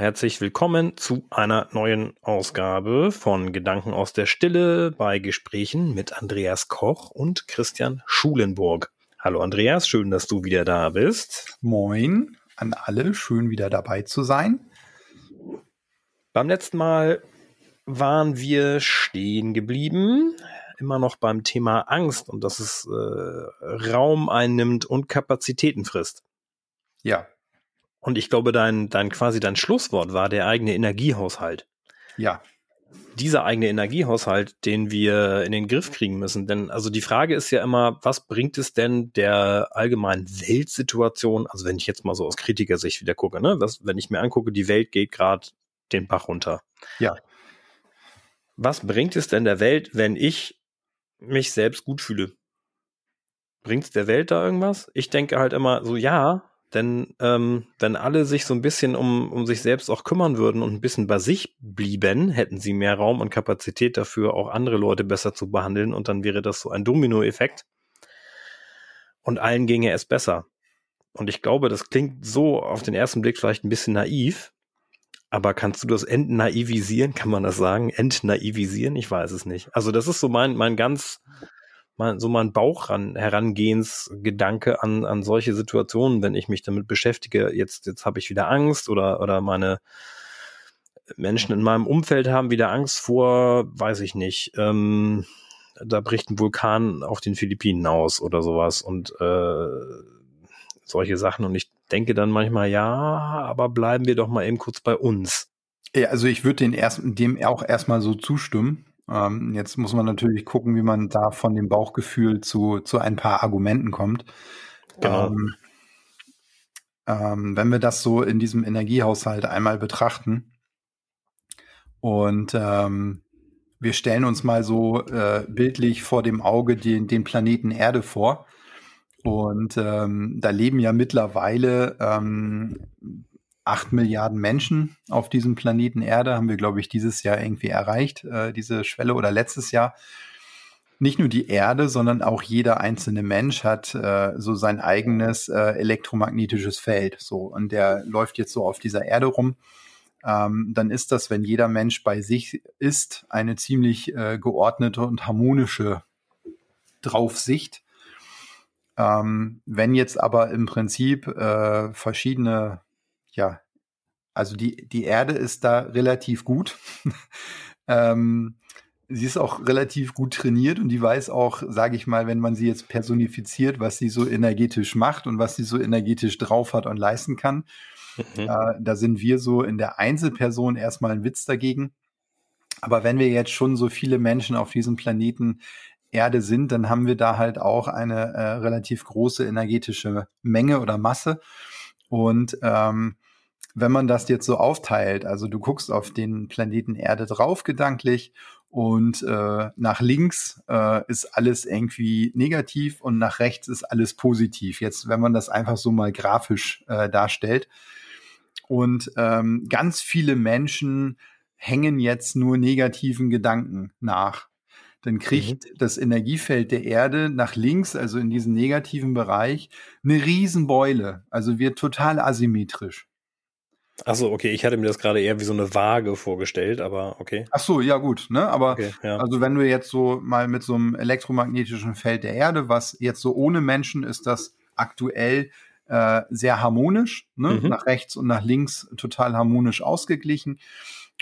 Herzlich willkommen zu einer neuen Ausgabe von Gedanken aus der Stille bei Gesprächen mit Andreas Koch und Christian Schulenburg. Hallo Andreas, schön, dass du wieder da bist. Moin an alle, schön wieder dabei zu sein. Beim letzten Mal waren wir stehen geblieben, immer noch beim Thema Angst und dass es äh, Raum einnimmt und Kapazitäten frisst. Ja, und ich glaube, dein, dein quasi dein Schlusswort war der eigene Energiehaushalt. Ja. Dieser eigene Energiehaushalt, den wir in den Griff kriegen müssen. Denn also die Frage ist ja immer, was bringt es denn der allgemeinen Weltsituation, also wenn ich jetzt mal so aus Kritikersicht wieder gucke, ne, was, wenn ich mir angucke, die Welt geht gerade den Bach runter. Ja. Was bringt es denn der Welt, wenn ich mich selbst gut fühle? Bringt es der Welt da irgendwas? Ich denke halt immer so, ja, denn ähm, wenn alle sich so ein bisschen um, um sich selbst auch kümmern würden und ein bisschen bei sich blieben, hätten sie mehr Raum und Kapazität dafür, auch andere Leute besser zu behandeln und dann wäre das so ein Dominoeffekt. Und allen ginge es besser. Und ich glaube, das klingt so auf den ersten Blick vielleicht ein bisschen naiv, aber kannst du das entnaivisieren? Kann man das sagen? Entnaivisieren? Ich weiß es nicht. Also das ist so mein, mein ganz mal so mein Bauch ran, Herangehensgedanke an, an solche Situationen, wenn ich mich damit beschäftige, jetzt, jetzt habe ich wieder Angst oder, oder meine Menschen in meinem Umfeld haben wieder Angst vor, weiß ich nicht, ähm, da bricht ein Vulkan auf den Philippinen aus oder sowas und äh, solche Sachen. Und ich denke dann manchmal, ja, aber bleiben wir doch mal eben kurz bei uns. Ja, also ich würde den erst, dem auch erstmal so zustimmen. Ähm, jetzt muss man natürlich gucken, wie man da von dem Bauchgefühl zu, zu ein paar Argumenten kommt. Genau. Ähm, ähm, wenn wir das so in diesem Energiehaushalt einmal betrachten und ähm, wir stellen uns mal so äh, bildlich vor dem Auge den, den Planeten Erde vor. Und ähm, da leben ja mittlerweile ähm, acht Milliarden Menschen auf diesem Planeten Erde, haben wir, glaube ich, dieses Jahr irgendwie erreicht, äh, diese Schwelle oder letztes Jahr. Nicht nur die Erde, sondern auch jeder einzelne Mensch hat äh, so sein eigenes äh, elektromagnetisches Feld. So, und der läuft jetzt so auf dieser Erde rum. Ähm, dann ist das, wenn jeder Mensch bei sich ist, eine ziemlich äh, geordnete und harmonische Draufsicht. Ähm, wenn jetzt aber im Prinzip äh, verschiedene ja, also die, die Erde ist da relativ gut. ähm, sie ist auch relativ gut trainiert und die weiß auch, sage ich mal, wenn man sie jetzt personifiziert, was sie so energetisch macht und was sie so energetisch drauf hat und leisten kann. Mhm. Äh, da sind wir so in der Einzelperson erstmal ein Witz dagegen. Aber wenn wir jetzt schon so viele Menschen auf diesem Planeten Erde sind, dann haben wir da halt auch eine äh, relativ große energetische Menge oder Masse. Und ähm, wenn man das jetzt so aufteilt, also du guckst auf den Planeten Erde drauf gedanklich und äh, nach links äh, ist alles irgendwie negativ und nach rechts ist alles positiv. Jetzt, wenn man das einfach so mal grafisch äh, darstellt. Und ähm, ganz viele Menschen hängen jetzt nur negativen Gedanken nach. Dann kriegt mhm. das Energiefeld der Erde nach links, also in diesen negativen Bereich, eine Riesenbeule. Also wird total asymmetrisch. Achso, okay, ich hatte mir das gerade eher wie so eine Waage vorgestellt, aber okay. Ach so, ja gut, ne? Aber okay, ja. also wenn du jetzt so mal mit so einem elektromagnetischen Feld der Erde, was jetzt so ohne Menschen ist das aktuell äh, sehr harmonisch, ne? Mhm. nach rechts und nach links total harmonisch ausgeglichen.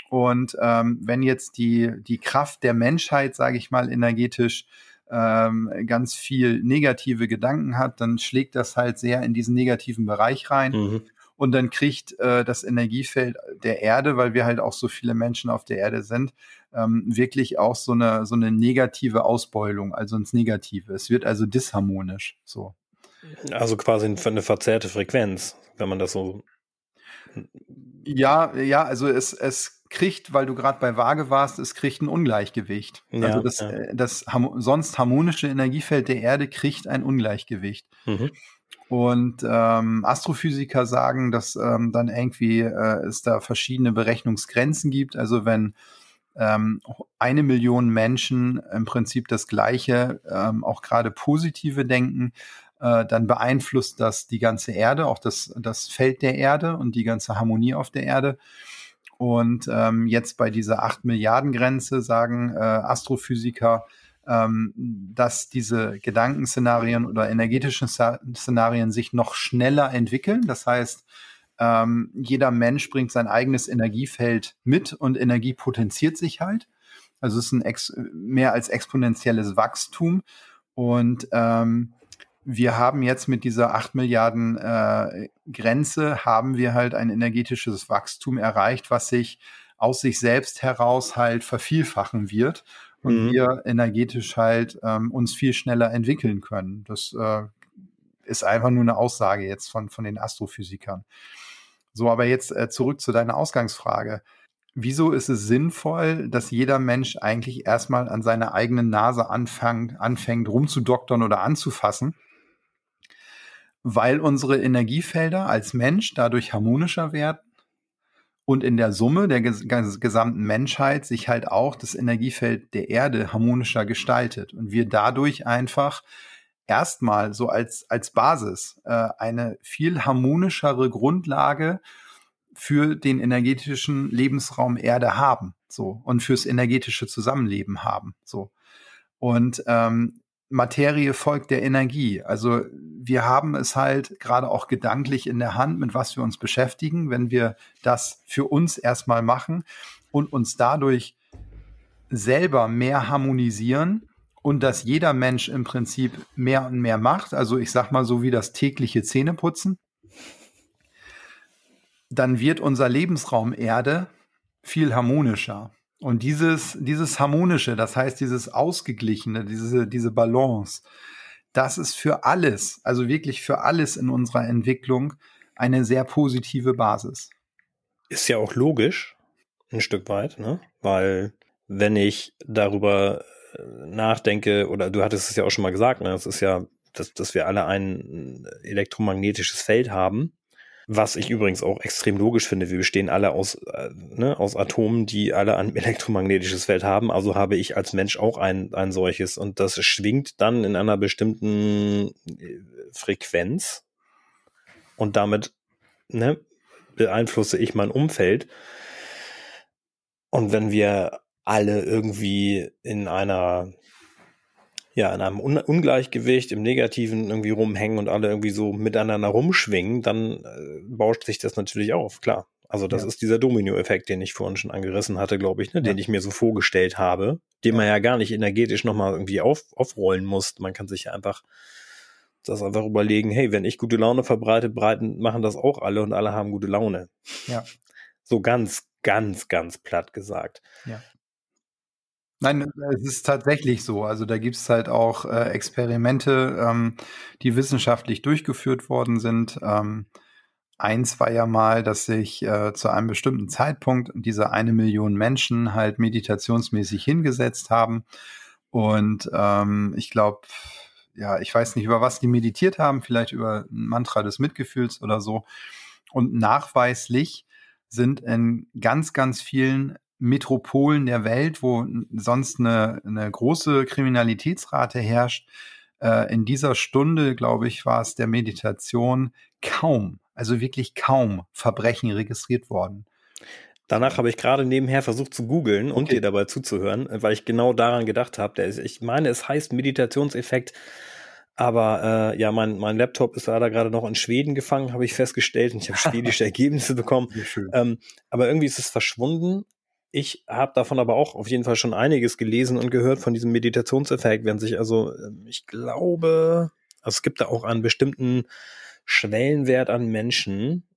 Und ähm, wenn jetzt die, die Kraft der Menschheit, sage ich mal, energetisch ähm, ganz viel negative Gedanken hat, dann schlägt das halt sehr in diesen negativen Bereich rein. Mhm. Und dann kriegt äh, das Energiefeld der Erde, weil wir halt auch so viele Menschen auf der Erde sind, ähm, wirklich auch so eine, so eine negative Ausbeulung, also ins Negative. Es wird also disharmonisch. So. Also quasi eine verzerrte Frequenz, wenn man das so. Ja, ja, also es, es kriegt, weil du gerade bei Waage warst, es kriegt ein Ungleichgewicht. Ja, also das, ja. Äh, das sonst harmonische Energiefeld der Erde kriegt ein Ungleichgewicht. Mhm. Und ähm, Astrophysiker sagen, dass ähm, dann irgendwie äh, es da verschiedene Berechnungsgrenzen gibt. Also wenn ähm, eine Million Menschen im Prinzip das Gleiche, ähm, auch gerade positive denken, äh, dann beeinflusst das die ganze Erde, auch das, das Feld der Erde und die ganze Harmonie auf der Erde. Und ähm, jetzt bei dieser 8 Milliarden Grenze sagen äh, Astrophysiker, dass diese Gedankenszenarien oder energetischen Szenarien sich noch schneller entwickeln. Das heißt, ähm, jeder Mensch bringt sein eigenes Energiefeld mit und Energie potenziert sich halt. Also es ist ein ex mehr als exponentielles Wachstum. Und ähm, wir haben jetzt mit dieser 8 Milliarden äh, Grenze, haben wir halt ein energetisches Wachstum erreicht, was sich aus sich selbst heraus halt vervielfachen wird und mhm. wir energetisch halt ähm, uns viel schneller entwickeln können. Das äh, ist einfach nur eine Aussage jetzt von, von den Astrophysikern. So, aber jetzt äh, zurück zu deiner Ausgangsfrage. Wieso ist es sinnvoll, dass jeder Mensch eigentlich erstmal an seiner eigenen Nase anfängt, anfängt rumzudoktern oder anzufassen? Weil unsere Energiefelder als Mensch dadurch harmonischer werden und in der Summe der ges gesamten Menschheit sich halt auch das Energiefeld der Erde harmonischer gestaltet und wir dadurch einfach erstmal so als, als Basis äh, eine viel harmonischere Grundlage für den energetischen Lebensraum Erde haben, so und fürs energetische Zusammenleben haben, so. Und ähm, Materie folgt der Energie. Also wir haben es halt gerade auch gedanklich in der Hand, mit was wir uns beschäftigen, wenn wir das für uns erstmal machen und uns dadurch selber mehr harmonisieren und dass jeder Mensch im Prinzip mehr und mehr macht, also ich sag mal so wie das tägliche Zähneputzen, dann wird unser Lebensraum Erde viel harmonischer. Und dieses, dieses Harmonische, das heißt dieses Ausgeglichene, diese, diese Balance, das ist für alles, also wirklich für alles in unserer Entwicklung eine sehr positive Basis. Ist ja auch logisch, ein Stück weit, ne? Weil wenn ich darüber nachdenke, oder du hattest es ja auch schon mal gesagt, ne, das ist ja, dass, dass wir alle ein elektromagnetisches Feld haben, was ich übrigens auch extrem logisch finde. Wir bestehen alle aus, äh, ne, aus Atomen, die alle ein elektromagnetisches Feld haben. Also habe ich als Mensch auch ein, ein solches. Und das schwingt dann in einer bestimmten äh, Frequenz. Und damit ne, beeinflusse ich mein Umfeld. Und wenn wir alle irgendwie in einer ja, in einem Un Ungleichgewicht, im Negativen irgendwie rumhängen und alle irgendwie so miteinander rumschwingen, dann äh, bauscht sich das natürlich auf, klar. Also das ja. ist dieser Domino-Effekt, den ich vorhin schon angerissen hatte, glaube ich, ne, ja. den ich mir so vorgestellt habe, den man ja gar nicht energetisch nochmal irgendwie auf, aufrollen muss. Man kann sich ja einfach das einfach überlegen, hey, wenn ich gute Laune verbreite, breiten, machen das auch alle und alle haben gute Laune. Ja. So ganz, ganz, ganz platt gesagt. Ja. Nein, es ist tatsächlich so. Also da gibt es halt auch äh, Experimente, ähm, die wissenschaftlich durchgeführt worden sind. Ähm, eins war ja mal, dass sich äh, zu einem bestimmten Zeitpunkt diese eine Million Menschen halt meditationsmäßig hingesetzt haben. Und ähm, ich glaube, ja, ich weiß nicht, über was die meditiert haben, vielleicht über ein Mantra des Mitgefühls oder so. Und nachweislich sind in ganz, ganz vielen Metropolen der Welt, wo sonst eine, eine große Kriminalitätsrate herrscht, äh, in dieser Stunde, glaube ich, war es der Meditation kaum, also wirklich kaum Verbrechen registriert worden. Danach habe ich gerade nebenher versucht zu googeln und okay. dir dabei zuzuhören, weil ich genau daran gedacht habe. Ich meine, es heißt Meditationseffekt, aber äh, ja, mein, mein Laptop ist leider gerade noch in Schweden gefangen, habe ich festgestellt, und ich habe schwedische Ergebnisse bekommen. Ähm, aber irgendwie ist es verschwunden. Ich habe davon aber auch auf jeden Fall schon einiges gelesen und gehört von diesem Meditationseffekt, wenn sich also, ähm, ich glaube, also es gibt da auch einen bestimmten Schwellenwert an Menschen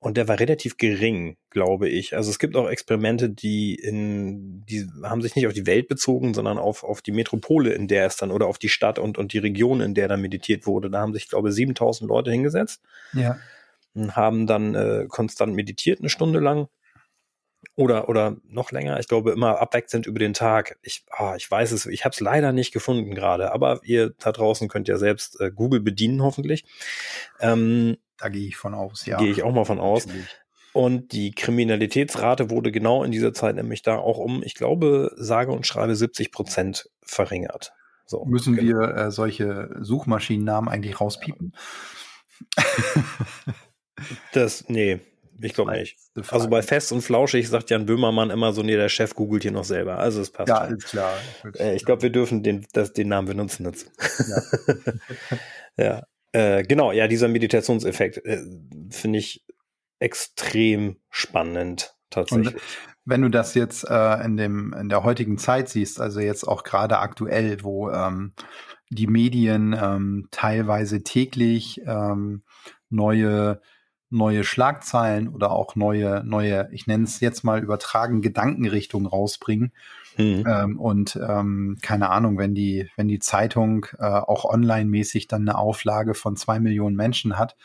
und der war relativ gering, glaube ich. Also es gibt auch Experimente, die in, die haben sich nicht auf die Welt bezogen, sondern auf, auf die Metropole, in der es dann, oder auf die Stadt und, und die Region, in der dann meditiert wurde. Da haben sich, glaube ich, 7000 Leute hingesetzt. Ja. Und haben dann äh, konstant meditiert eine Stunde lang oder oder noch länger. Ich glaube immer abwechselnd über den Tag. Ich ah, ich weiß es, ich habe es leider nicht gefunden gerade, aber ihr da draußen könnt ja selbst äh, Google bedienen hoffentlich. Ähm, da gehe ich von aus, ja. Gehe ich auch mal von aus. Und die Kriminalitätsrate wurde genau in dieser Zeit nämlich da auch um, ich glaube, sage und schreibe 70 Prozent verringert. So, Müssen genau. wir äh, solche Suchmaschinennamen eigentlich rauspiepen? das, nee, ich glaube nicht. Also bei Fest und Flauschig sagt Jan Böhmermann immer so, nee, der Chef googelt hier noch selber. Also es passt. Ja, schon. ist klar. Äh, ich glaube, wir dürfen den, das, den Namen benutzen jetzt. Ja. ja. Äh, genau, ja, dieser Meditationseffekt äh, finde ich extrem spannend tatsächlich. Und wenn du das jetzt äh, in dem in der heutigen Zeit siehst, also jetzt auch gerade aktuell, wo ähm, die Medien ähm, teilweise täglich ähm, neue neue Schlagzeilen oder auch neue, neue, ich nenne es jetzt mal übertragen, Gedankenrichtungen rausbringen. Mhm. Ähm, und ähm, keine Ahnung, wenn die, wenn die Zeitung äh, auch online-mäßig dann eine Auflage von zwei Millionen Menschen hat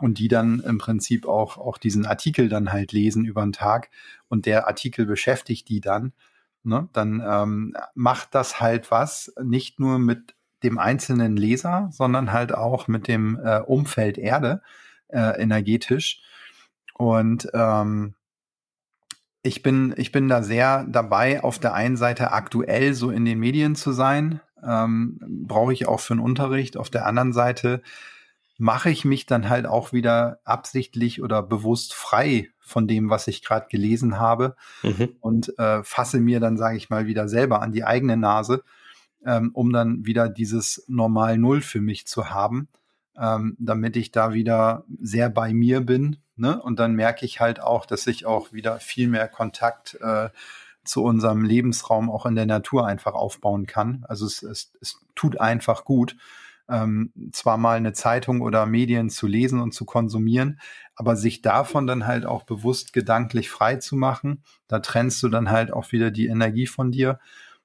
und die dann im Prinzip auch, auch diesen Artikel dann halt lesen über den Tag und der Artikel beschäftigt die dann, ne, dann ähm, macht das halt was, nicht nur mit dem einzelnen Leser, sondern halt auch mit dem äh, Umfeld Erde äh, energetisch. Und ähm, ich bin, ich bin da sehr dabei, auf der einen Seite aktuell so in den Medien zu sein. Ähm, Brauche ich auch für den Unterricht. Auf der anderen Seite mache ich mich dann halt auch wieder absichtlich oder bewusst frei von dem, was ich gerade gelesen habe mhm. und äh, fasse mir dann, sage ich mal, wieder selber an die eigene Nase, ähm, um dann wieder dieses Normal Null für mich zu haben ähm, damit ich da wieder sehr bei mir bin. Ne? Und dann merke ich halt auch, dass ich auch wieder viel mehr Kontakt äh, zu unserem Lebensraum auch in der Natur einfach aufbauen kann. Also es, es, es tut einfach gut, ähm, zwar mal eine Zeitung oder Medien zu lesen und zu konsumieren, aber sich davon dann halt auch bewusst gedanklich frei zu machen, da trennst du dann halt auch wieder die Energie von dir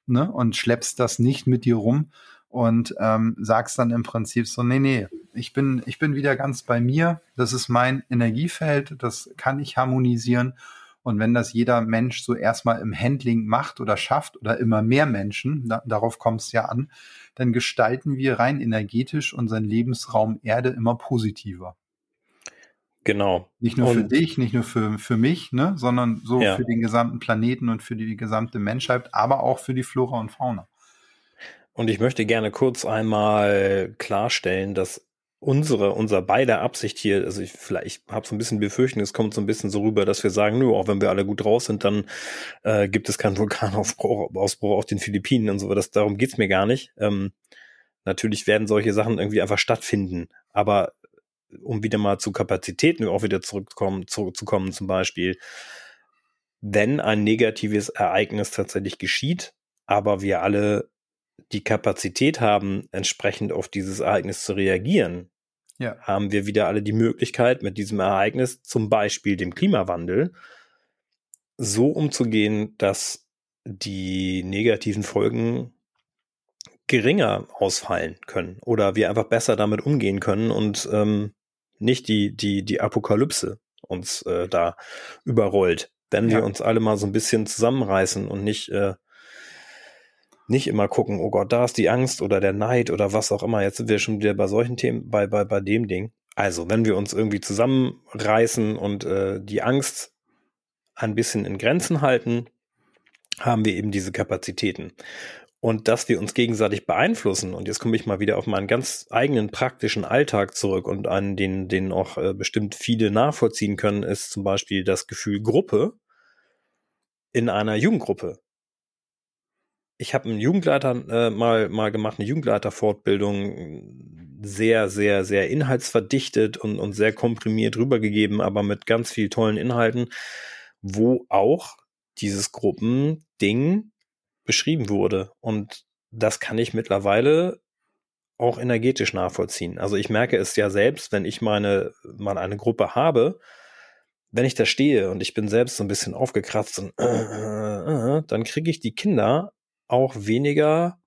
ne? und schleppst das nicht mit dir rum, und ähm, sagst dann im Prinzip so, nee, nee, ich bin, ich bin wieder ganz bei mir, das ist mein Energiefeld, das kann ich harmonisieren. Und wenn das jeder Mensch so erstmal im Handling macht oder schafft oder immer mehr Menschen, da, darauf kommt es ja an, dann gestalten wir rein energetisch unseren Lebensraum Erde immer positiver. Genau. Nicht nur und, für dich, nicht nur für, für mich, ne, sondern so ja. für den gesamten Planeten und für die gesamte Menschheit, aber auch für die Flora und Fauna. Und ich möchte gerne kurz einmal klarstellen, dass unsere, unser beider Absicht hier, also ich vielleicht habe so ein bisschen befürchten, es kommt so ein bisschen so rüber, dass wir sagen, nur auch wenn wir alle gut raus sind, dann äh, gibt es keinen Vulkanausbruch Ausbruch auf den Philippinen und so. Das, darum geht's mir gar nicht. Ähm, natürlich werden solche Sachen irgendwie einfach stattfinden, aber um wieder mal zu Kapazitäten auch wieder zurückkommen, zurückzukommen zum Beispiel, wenn ein negatives Ereignis tatsächlich geschieht, aber wir alle die Kapazität haben, entsprechend auf dieses Ereignis zu reagieren, ja. haben wir wieder alle die Möglichkeit, mit diesem Ereignis, zum Beispiel dem Klimawandel, so umzugehen, dass die negativen Folgen geringer ausfallen können oder wir einfach besser damit umgehen können und ähm, nicht die, die, die Apokalypse uns äh, da überrollt. Wenn ja. wir uns alle mal so ein bisschen zusammenreißen und nicht äh, nicht immer gucken, oh Gott, da ist die Angst oder der Neid oder was auch immer. Jetzt sind wir schon wieder bei solchen Themen, bei, bei, bei dem Ding. Also, wenn wir uns irgendwie zusammenreißen und äh, die Angst ein bisschen in Grenzen halten, haben wir eben diese Kapazitäten. Und dass wir uns gegenseitig beeinflussen, und jetzt komme ich mal wieder auf meinen ganz eigenen praktischen Alltag zurück und an den, den auch äh, bestimmt viele nachvollziehen können, ist zum Beispiel das Gefühl Gruppe in einer Jugendgruppe ich habe einen Jugendleiter äh, mal, mal gemacht, eine Jugendleiterfortbildung, sehr, sehr, sehr inhaltsverdichtet und, und sehr komprimiert rübergegeben, aber mit ganz viel tollen Inhalten, wo auch dieses Gruppending beschrieben wurde. Und das kann ich mittlerweile auch energetisch nachvollziehen. Also ich merke es ja selbst, wenn ich meine, mal eine Gruppe habe, wenn ich da stehe und ich bin selbst so ein bisschen aufgekratzt und äh, äh, äh, dann kriege ich die Kinder auch weniger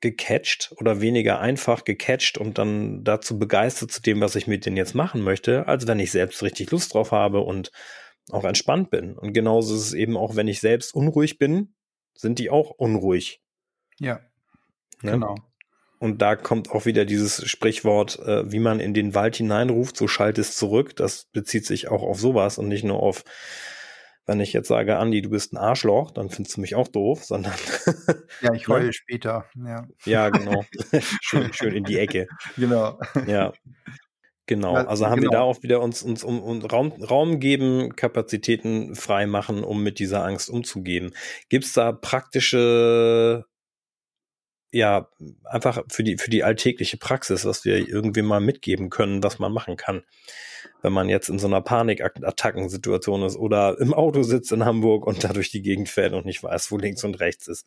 gecatcht oder weniger einfach gecatcht und dann dazu begeistert zu dem, was ich mit denen jetzt machen möchte, als wenn ich selbst richtig Lust drauf habe und auch entspannt bin. Und genauso ist es eben auch, wenn ich selbst unruhig bin, sind die auch unruhig. Ja. Ne? Genau. Und da kommt auch wieder dieses Sprichwort, äh, wie man in den Wald hineinruft, so schallt es zurück. Das bezieht sich auch auf sowas und nicht nur auf Wenn ich jetzt sage, Andi, du bist ein Arschloch, dann findest du mich auch doof, sondern. ja, ich heule später. Ja, ja genau. schön, schön in die Ecke. Genau. Ja. Genau, also haben genau. wir da auch wieder uns, uns um, um Raum, Raum geben, Kapazitäten frei machen, um mit dieser Angst umzugehen. Gibt es da praktische, ja, einfach für die, für die alltägliche Praxis, was wir irgendwie mal mitgeben können, was man machen kann? Wenn man jetzt in so einer Panikattackensituation ist oder im Auto sitzt in Hamburg und da durch die Gegend fährt und nicht weiß, wo links und rechts ist.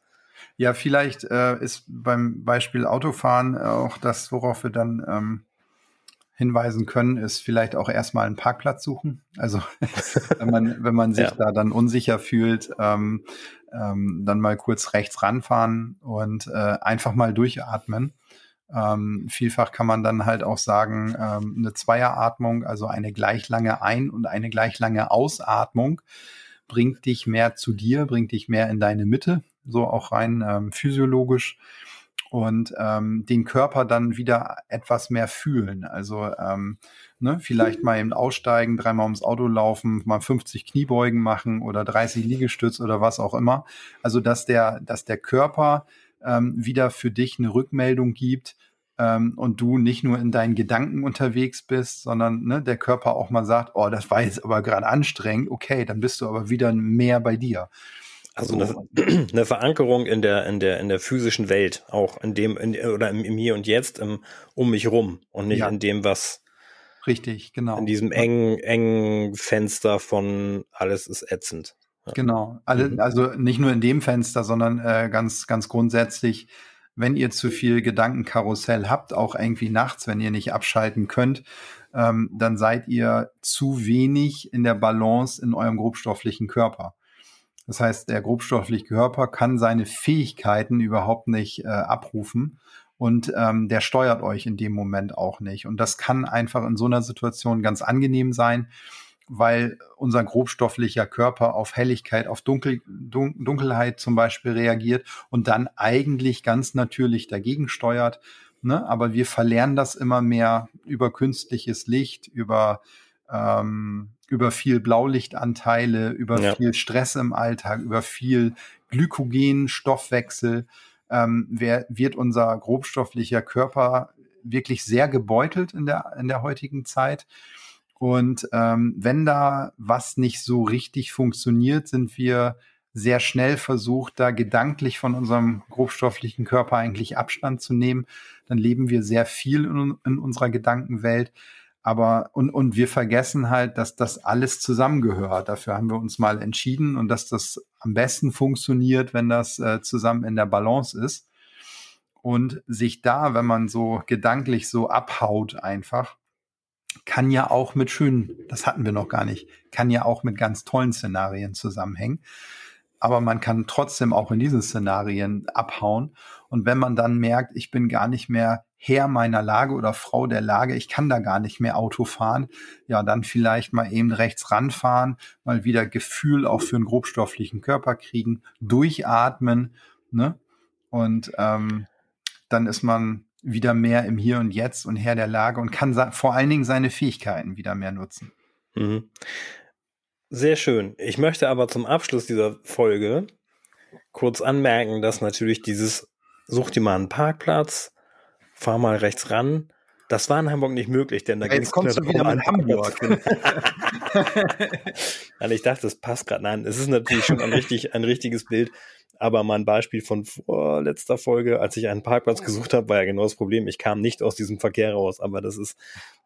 Ja, vielleicht äh, ist beim Beispiel Autofahren auch das, worauf wir dann ähm, hinweisen können, ist vielleicht auch erstmal einen Parkplatz suchen. Also wenn man, wenn man sich ja. da dann unsicher fühlt, ähm, ähm, dann mal kurz rechts ranfahren und äh, einfach mal durchatmen. Ähm, vielfach kann man dann halt auch sagen, ähm, eine Zweieratmung, also eine gleich lange Ein- und eine gleich lange Ausatmung, bringt dich mehr zu dir, bringt dich mehr in deine Mitte, so auch rein ähm, physiologisch und ähm, den Körper dann wieder etwas mehr fühlen. Also ähm, ne, vielleicht mal eben aussteigen, dreimal ums Auto laufen, mal 50 Kniebeugen machen oder 30 Liegestütz oder was auch immer. Also dass der, dass der Körper ähm, wieder für dich eine Rückmeldung gibt ähm, und du nicht nur in deinen Gedanken unterwegs bist, sondern ne, der Körper auch mal sagt, oh, das war jetzt aber gerade anstrengend, okay, dann bist du aber wieder mehr bei dir. Also eine, eine, Verankerung in der, in der, in der physischen Welt, auch in dem, in, oder im, im Hier und Jetzt, im, um mich rum und nicht ja. in dem, was Richtig, genau. In diesem engen, engen Fenster von alles ist ätzend. Ja. Genau. Alle, mhm. Also nicht nur in dem Fenster, sondern äh, ganz, ganz grundsätzlich, wenn ihr zu viel Gedankenkarussell habt, auch irgendwie nachts, wenn ihr nicht abschalten könnt, ähm, dann seid ihr zu wenig in der Balance in eurem grobstofflichen Körper. Das heißt, der grobstoffliche Körper kann seine Fähigkeiten überhaupt nicht äh, abrufen und ähm, der steuert euch in dem Moment auch nicht. Und das kann einfach in so einer Situation ganz angenehm sein, weil unser grobstofflicher Körper auf Helligkeit, auf Dunkel, Dun Dunkelheit zum Beispiel reagiert und dann eigentlich ganz natürlich dagegen steuert. Ne? Aber wir verlernen das immer mehr über künstliches Licht, über ähm, über viel Blaulichtanteile, über ja. viel Stress im Alltag, über viel Glykogen, Stoffwechsel, ähm, wer, wird unser grobstofflicher Körper wirklich sehr gebeutelt in der, in der heutigen Zeit. Und ähm, wenn da was nicht so richtig funktioniert, sind wir sehr schnell versucht, da gedanklich von unserem grobstofflichen Körper eigentlich Abstand zu nehmen. Dann leben wir sehr viel in, in unserer Gedankenwelt. Aber und, und wir vergessen halt, dass das alles zusammengehört. Dafür haben wir uns mal entschieden und dass das am besten funktioniert, wenn das äh, zusammen in der Balance ist. Und sich da, wenn man so gedanklich so abhaut einfach, kann ja auch mit schönen, das hatten wir noch gar nicht, kann ja auch mit ganz tollen Szenarien zusammenhängen. Aber man kann trotzdem auch in diesen Szenarien abhauen. Und wenn man dann merkt, ich bin gar nicht mehr Herr meiner Lage oder Frau der Lage, ich kann da gar nicht mehr Auto fahren, ja, dann vielleicht mal eben rechts ranfahren, mal wieder Gefühl auch für einen grobstofflichen Körper kriegen, durchatmen, ne? Und ähm, dann ist man wieder mehr im Hier und Jetzt und Herr der Lage und kann vor allen Dingen seine Fähigkeiten wieder mehr nutzen. Mhm. Sehr schön. Ich möchte aber zum Abschluss dieser Folge kurz anmerken, dass natürlich dieses Such dir mal einen Parkplatz, fahr mal rechts ran. Das war in Hamburg nicht möglich, denn da ging es kommst du wieder an Hamburg. Nein, ich dachte, das passt gerade. Nein, es ist natürlich schon ein, richtig, ein richtiges Bild. Aber mal ein Beispiel von vorletzter Folge, als ich einen Parkplatz gesucht habe, war ja genau das Problem. Ich kam nicht aus diesem Verkehr raus. Aber das ist,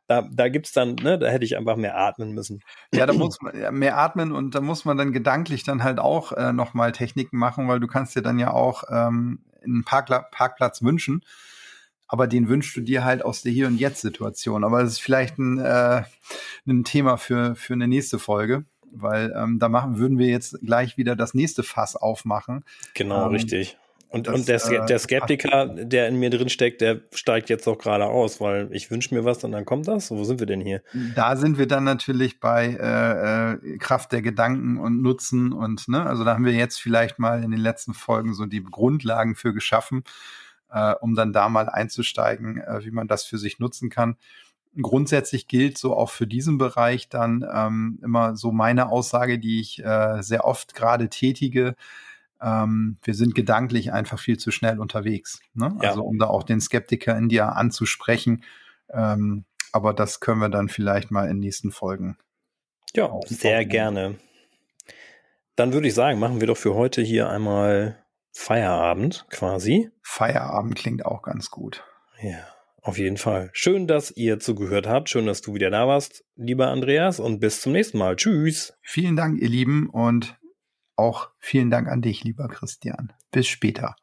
da, da gibt's dann, ne, da hätte ich einfach mehr atmen müssen. Ja, da muss man ja, mehr atmen und da muss man dann gedanklich dann halt auch äh, nochmal Techniken machen, weil du kannst dir dann ja auch ähm, einen Parkla Parkplatz wünschen aber den wünschst du dir halt aus der Hier- und Jetzt-Situation. Aber das ist vielleicht ein, äh, ein Thema für, für eine nächste Folge, weil ähm, da machen, würden wir jetzt gleich wieder das nächste Fass aufmachen. Genau, ähm, richtig. Und, das, und der, äh, der Skeptiker, der in mir drin steckt, der steigt jetzt auch gerade aus, weil ich wünsche mir was und dann kommt das. Wo sind wir denn hier? Da sind wir dann natürlich bei äh, äh, Kraft der Gedanken und Nutzen und ne, also da haben wir jetzt vielleicht mal in den letzten Folgen so die Grundlagen für geschaffen äh, um dann da mal einzusteigen, äh, wie man das für sich nutzen kann. grundsätzlich gilt so auch für diesen Bereich dann ähm, immer so meine Aussage, die ich äh, sehr oft gerade tätige. Ähm, wir sind gedanklich einfach viel zu schnell unterwegs. Ne? Ja. Also um da auch den Skeptiker in dir anzusprechen. Ähm, aber das können wir dann vielleicht mal in nächsten Folgen. Ja, sehr gerne. Dann würde ich sagen, machen wir doch für heute hier einmal Feierabend quasi. Feierabend klingt auch ganz gut. Ja, auf jeden Fall. Schön, dass ihr zugehört habt. Schön, dass du wieder da warst, lieber Andreas. Und bis zum nächsten Mal. Tschüss. Vielen Dank, ihr Lieben. Und auch vielen Dank an dich, lieber Christian. Bis später.